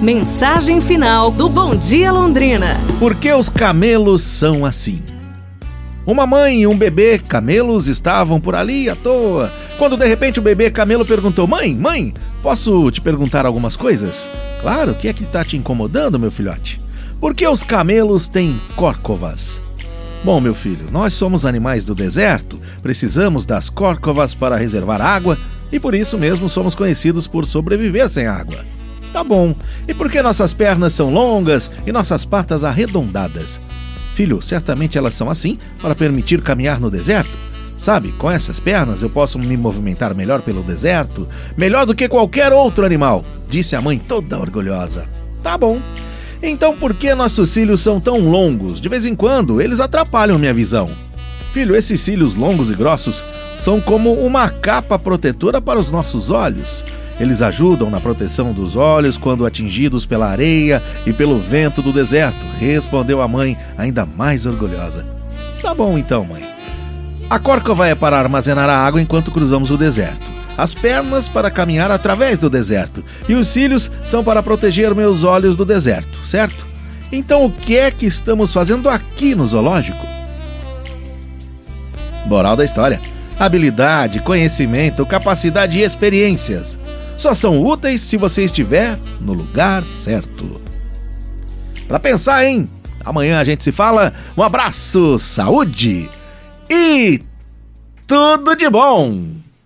Mensagem final do Bom Dia Londrina. Por que os camelos são assim? Uma mãe e um bebê camelos estavam por ali à toa, quando de repente o bebê camelo perguntou: Mãe, mãe, posso te perguntar algumas coisas? Claro, o que é que está te incomodando, meu filhote? Por que os camelos têm córcovas? Bom, meu filho, nós somos animais do deserto, precisamos das córcovas para reservar água e por isso mesmo somos conhecidos por sobreviver sem água. Tá bom. E por que nossas pernas são longas e nossas patas arredondadas? Filho, certamente elas são assim para permitir caminhar no deserto. Sabe, com essas pernas eu posso me movimentar melhor pelo deserto, melhor do que qualquer outro animal, disse a mãe toda orgulhosa. Tá bom. Então por que nossos cílios são tão longos? De vez em quando eles atrapalham minha visão. Filho, esses cílios longos e grossos são como uma capa protetora para os nossos olhos. Eles ajudam na proteção dos olhos quando atingidos pela areia e pelo vento do deserto, respondeu a mãe, ainda mais orgulhosa. Tá bom então, mãe. A córcova é para armazenar a água enquanto cruzamos o deserto. As pernas para caminhar através do deserto. E os cílios são para proteger meus olhos do deserto, certo? Então o que é que estamos fazendo aqui no zoológico? Moral da história: habilidade, conhecimento, capacidade e experiências só são úteis se você estiver no lugar certo. Para pensar, hein? Amanhã a gente se fala. Um abraço, saúde e tudo de bom!